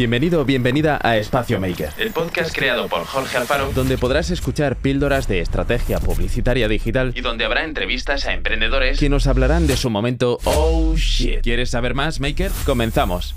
Bienvenido o bienvenida a Espacio Maker, el podcast creado por Jorge Alfaro, donde podrás escuchar píldoras de estrategia publicitaria digital y donde habrá entrevistas a emprendedores que nos hablarán de su momento Oh shit. ¿Quieres saber más, Maker? Comenzamos.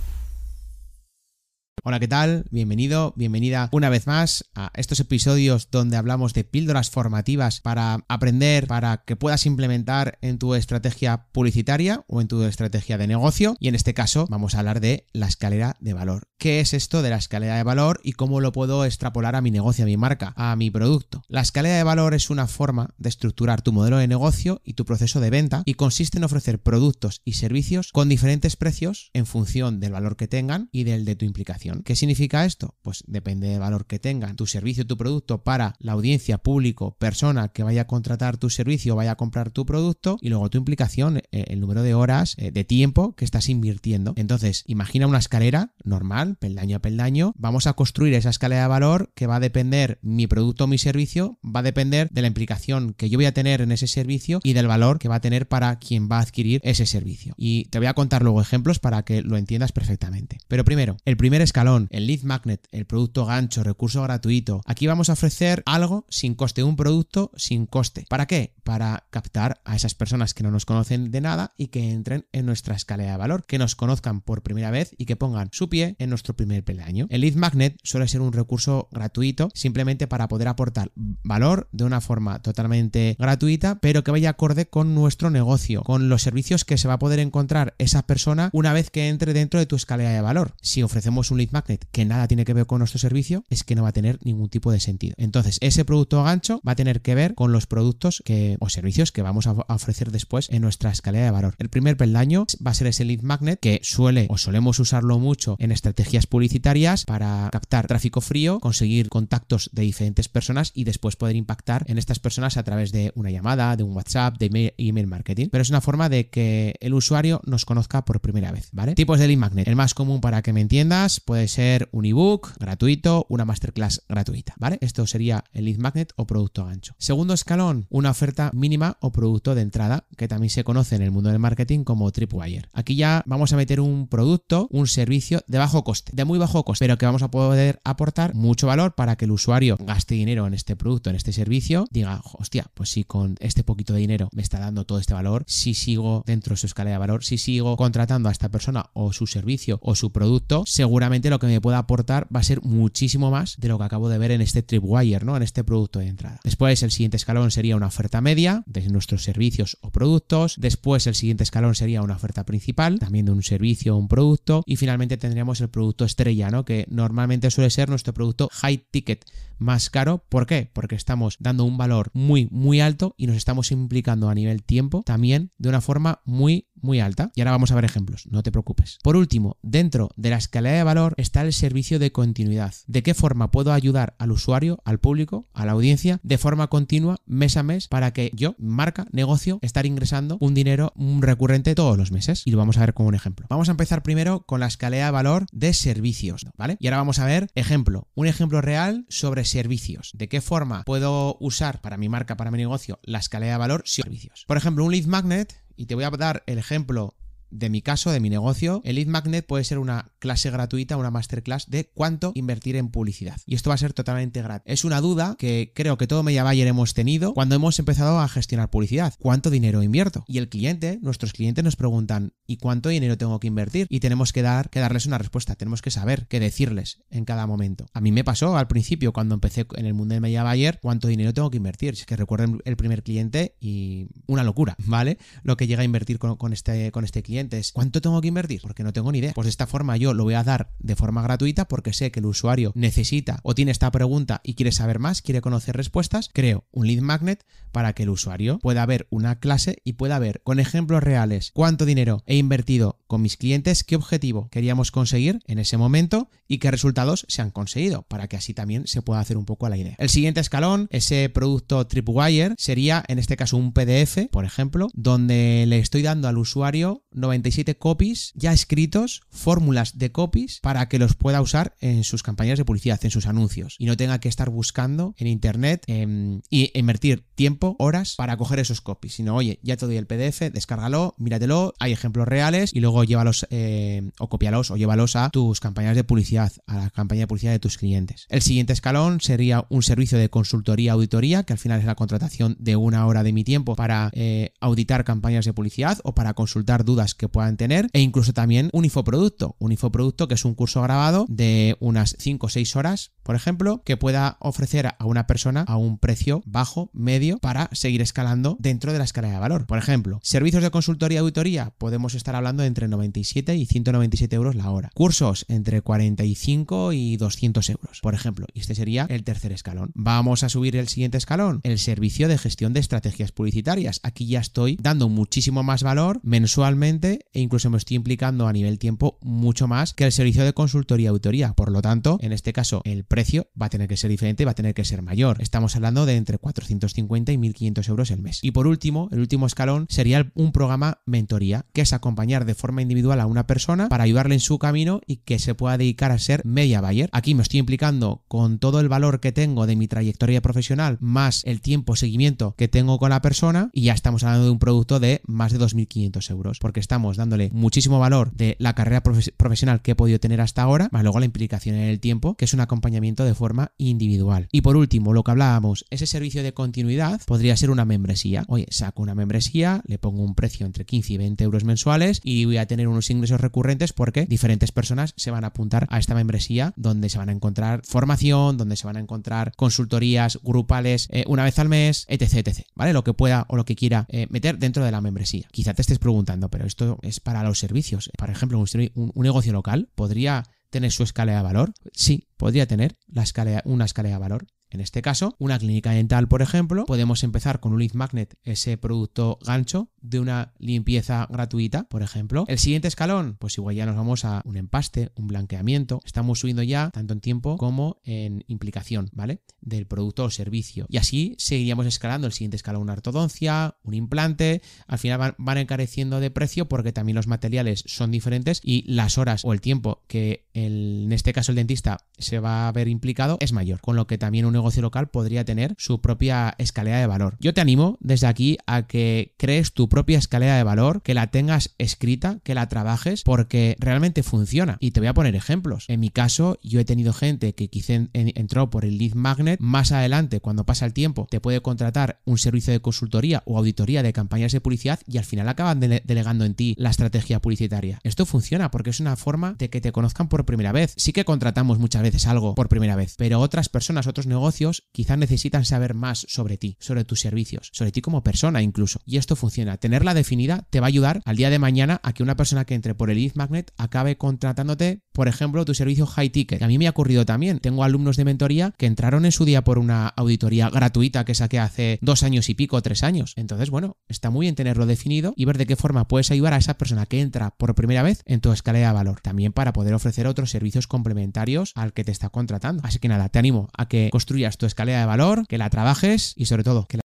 Hola, ¿qué tal? Bienvenido, bienvenida una vez más a estos episodios donde hablamos de píldoras formativas para aprender, para que puedas implementar en tu estrategia publicitaria o en tu estrategia de negocio. Y en este caso vamos a hablar de la escalera de valor. ¿Qué es esto de la escalera de valor y cómo lo puedo extrapolar a mi negocio, a mi marca, a mi producto? La escalera de valor es una forma de estructurar tu modelo de negocio y tu proceso de venta y consiste en ofrecer productos y servicios con diferentes precios en función del valor que tengan y del de tu implicación. ¿Qué significa esto? Pues depende del valor que tengan tu servicio, tu producto para la audiencia, público, persona que vaya a contratar tu servicio o vaya a comprar tu producto y luego tu implicación, eh, el número de horas, eh, de tiempo que estás invirtiendo. Entonces, imagina una escalera normal, peldaño a peldaño. Vamos a construir esa escalera de valor que va a depender mi producto o mi servicio, va a depender de la implicación que yo voy a tener en ese servicio y del valor que va a tener para quien va a adquirir ese servicio. Y te voy a contar luego ejemplos para que lo entiendas perfectamente. Pero primero, el primer escalón el lead magnet, el producto gancho, recurso gratuito. Aquí vamos a ofrecer algo sin coste, un producto sin coste. ¿Para qué? Para captar a esas personas que no nos conocen de nada y que entren en nuestra escalera de valor, que nos conozcan por primera vez y que pongan su pie en nuestro primer peldaño. El lead magnet suele ser un recurso gratuito simplemente para poder aportar valor de una forma totalmente gratuita, pero que vaya acorde con nuestro negocio, con los servicios que se va a poder encontrar esa persona una vez que entre dentro de tu escalera de valor. Si ofrecemos un lead magnet que nada tiene que ver con nuestro servicio, es que no va a tener ningún tipo de sentido. Entonces, ese producto gancho va a tener que ver con los productos que, o servicios que vamos a ofrecer después en nuestra escalera de valor. El primer peldaño va a ser ese lead magnet que suele o solemos usarlo mucho en estrategias publicitarias para captar tráfico frío, conseguir contactos de diferentes personas y después poder impactar en estas personas a través de una llamada, de un WhatsApp, de email marketing. Pero es una forma de que el usuario nos conozca por primera vez, ¿vale? Tipos de lead magnet. El más común para que me entiendas puede ser un ebook gratuito, una masterclass gratuita, ¿vale? Esto sería el lead magnet o producto gancho. Segundo escalón, una oferta mínima o producto de entrada, que también se conoce en el mundo del marketing como tripwire. Aquí ya vamos a meter un producto, un servicio de bajo coste, de muy bajo coste, pero que vamos a poder aportar mucho valor para que el usuario gaste dinero en este producto, en este servicio, diga, hostia, pues si con este poquito de dinero me está dando todo este valor, si sigo dentro de su escala de valor, si sigo contratando a esta persona o su servicio o su producto, seguramente lo que me pueda aportar va a ser muchísimo más de lo que acabo de ver en este Tripwire, ¿no? En este producto de entrada. Después el siguiente escalón sería una oferta media de nuestros servicios o productos. Después el siguiente escalón sería una oferta principal, también de un servicio o un producto. Y finalmente tendríamos el producto estrella, ¿no? Que normalmente suele ser nuestro producto high ticket más caro. ¿Por qué? Porque estamos dando un valor muy, muy alto y nos estamos implicando a nivel tiempo también de una forma muy, muy alta. Y ahora vamos a ver ejemplos, no te preocupes. Por último, dentro de la escalera de valor está el servicio de continuidad. ¿De qué forma puedo ayudar al usuario, al público, a la audiencia, de forma continua, mes a mes, para que yo, marca, negocio, estar ingresando un dinero recurrente todos los meses? Y lo vamos a ver como un ejemplo. Vamos a empezar primero con la escalera de valor de servicios, ¿vale? Y ahora vamos a ver ejemplo, un ejemplo real sobre servicios. ¿De qué forma puedo usar para mi marca, para mi negocio, la escalera de valor servicios? Por ejemplo, un lead magnet y te voy a dar el ejemplo de mi caso, de mi negocio, el lead magnet puede ser una clase gratuita, una masterclass de cuánto invertir en publicidad. Y esto va a ser totalmente gratis. Es una duda que creo que todo Media Buyer hemos tenido cuando hemos empezado a gestionar publicidad. ¿Cuánto dinero invierto? Y el cliente, nuestros clientes nos preguntan, ¿y cuánto dinero tengo que invertir? Y tenemos que dar que darles una respuesta, tenemos que saber qué decirles en cada momento. A mí me pasó al principio cuando empecé en el mundo del Media Buyer, cuánto dinero tengo que invertir. Es que recuerden el primer cliente y una locura, ¿vale? Lo que llega a invertir con, este, con este cliente ¿cuánto tengo que invertir? Porque no tengo ni idea. Pues de esta forma yo lo voy a dar de forma gratuita porque sé que el usuario necesita o tiene esta pregunta y quiere saber más, quiere conocer respuestas. Creo un lead magnet para que el usuario pueda ver una clase y pueda ver con ejemplos reales cuánto dinero he invertido con mis clientes, qué objetivo queríamos conseguir en ese momento y qué resultados se han conseguido para que así también se pueda hacer un poco la idea. El siguiente escalón, ese producto Tripwire, sería en este caso un PDF, por ejemplo, donde le estoy dando al usuario 97 copies ya escritos, fórmulas de copies, para que los pueda usar en sus campañas de publicidad, en sus anuncios, y no tenga que estar buscando en internet em, y invertir tiempo, horas, para coger esos copies, sino, oye, ya te doy el PDF, descárgalo, míratelo, hay ejemplos reales y luego llévalos eh, o copialos o llévalos a tus campañas de publicidad, a la campaña de publicidad de tus clientes. El siguiente escalón sería un servicio de consultoría auditoría, que al final es la contratación de una hora de mi tiempo para eh, auditar campañas de publicidad o para consultar dudas que puedan tener, e incluso también un infoproducto, un infoproducto que es un curso grabado de unas 5 o 6 horas, por ejemplo, que pueda ofrecer a una persona a un precio bajo, medio, para seguir escalando dentro de la escala de valor. Por ejemplo, servicios de consultoría auditoría, podemos estar hablando entre 97 y 197 euros la hora. Cursos entre 45 y 200 euros, por ejemplo. Y este sería el tercer escalón. Vamos a subir el siguiente escalón, el servicio de gestión de estrategias publicitarias. Aquí ya estoy dando muchísimo más valor mensualmente e incluso me estoy implicando a nivel tiempo mucho más que el servicio de consultoría auditoría. Por lo tanto, en este caso, el precio va a tener que ser diferente, va a tener que ser mayor. Estamos hablando de entre 450 y 1500 euros el mes. Y por último, el último escalón sería un programa mentoría, que es acompañar de forma individual a una persona para ayudarle en su camino y que se pueda dedicar a ser media buyer. Aquí me estoy implicando con todo el valor que tengo de mi trayectoria profesional más el tiempo seguimiento que tengo con la persona y ya estamos hablando de un producto de más de 2.500 euros porque estamos dándole muchísimo valor de la carrera profesional que he podido tener hasta ahora, más luego la implicación en el tiempo, que es un acompañamiento de forma individual. Y por último, lo que hablábamos, ese servicio de continuidad podría ser una membresía. Oye, saco una membresía, le pongo un precio entre 15 y 20 euros mensuales y voy a tener unos ingresos recurrentes porque diferentes personas se van a apuntar a esta membresía donde se van a encontrar formación, donde se van a encontrar consultorías grupales eh, una vez al mes, etc, etc. ¿Vale? Lo que pueda o lo que quiera eh, meter dentro de la membresía. Quizá te estés preguntando, pero esto es para los servicios. Por ejemplo, un, un negocio local podría tener su escala de valor. Sí, podría tener la escala, una escala de valor. En este caso, una clínica dental, por ejemplo, podemos empezar con un lead magnet, ese producto gancho de una limpieza gratuita, por ejemplo. El siguiente escalón, pues igual ya nos vamos a un empaste, un blanqueamiento. Estamos subiendo ya tanto en tiempo como en implicación, ¿vale? Del producto o servicio. Y así seguiríamos escalando el siguiente escalón, una ortodoncia, un implante. Al final van, encareciendo de precio porque también los materiales son diferentes y las horas o el tiempo que en este caso el dentista se va a ver implicado es mayor. Con lo que también un negocio local podría tener su propia escalera de valor. Yo te animo desde aquí a que crees tu propia escalera de valor, que la tengas escrita, que la trabajes, porque realmente funciona. Y te voy a poner ejemplos. En mi caso, yo he tenido gente que quizá entró por el lead magnet, más adelante, cuando pasa el tiempo, te puede contratar un servicio de consultoría o auditoría de campañas de publicidad y al final acaban delegando en ti la estrategia publicitaria. Esto funciona porque es una forma de que te conozcan por primera vez. Sí que contratamos muchas veces algo por primera vez, pero otras personas, otros negocios, quizás necesitan saber más sobre ti, sobre tus servicios, sobre ti como persona incluso. Y esto funciona. Tenerla definida te va a ayudar al día de mañana a que una persona que entre por el lead magnet acabe contratándote, por ejemplo, tu servicio high ticket. A mí me ha ocurrido también. Tengo alumnos de mentoría que entraron en su día por una auditoría gratuita que saqué hace dos años y pico, tres años. Entonces, bueno, está muy bien tenerlo definido y ver de qué forma puedes ayudar a esa persona que entra por primera vez en tu escalera de valor. También para poder ofrecer otros servicios complementarios al que te está contratando. Así que nada, te animo a que construyas tu escalera de valor, que la trabajes y sobre todo que la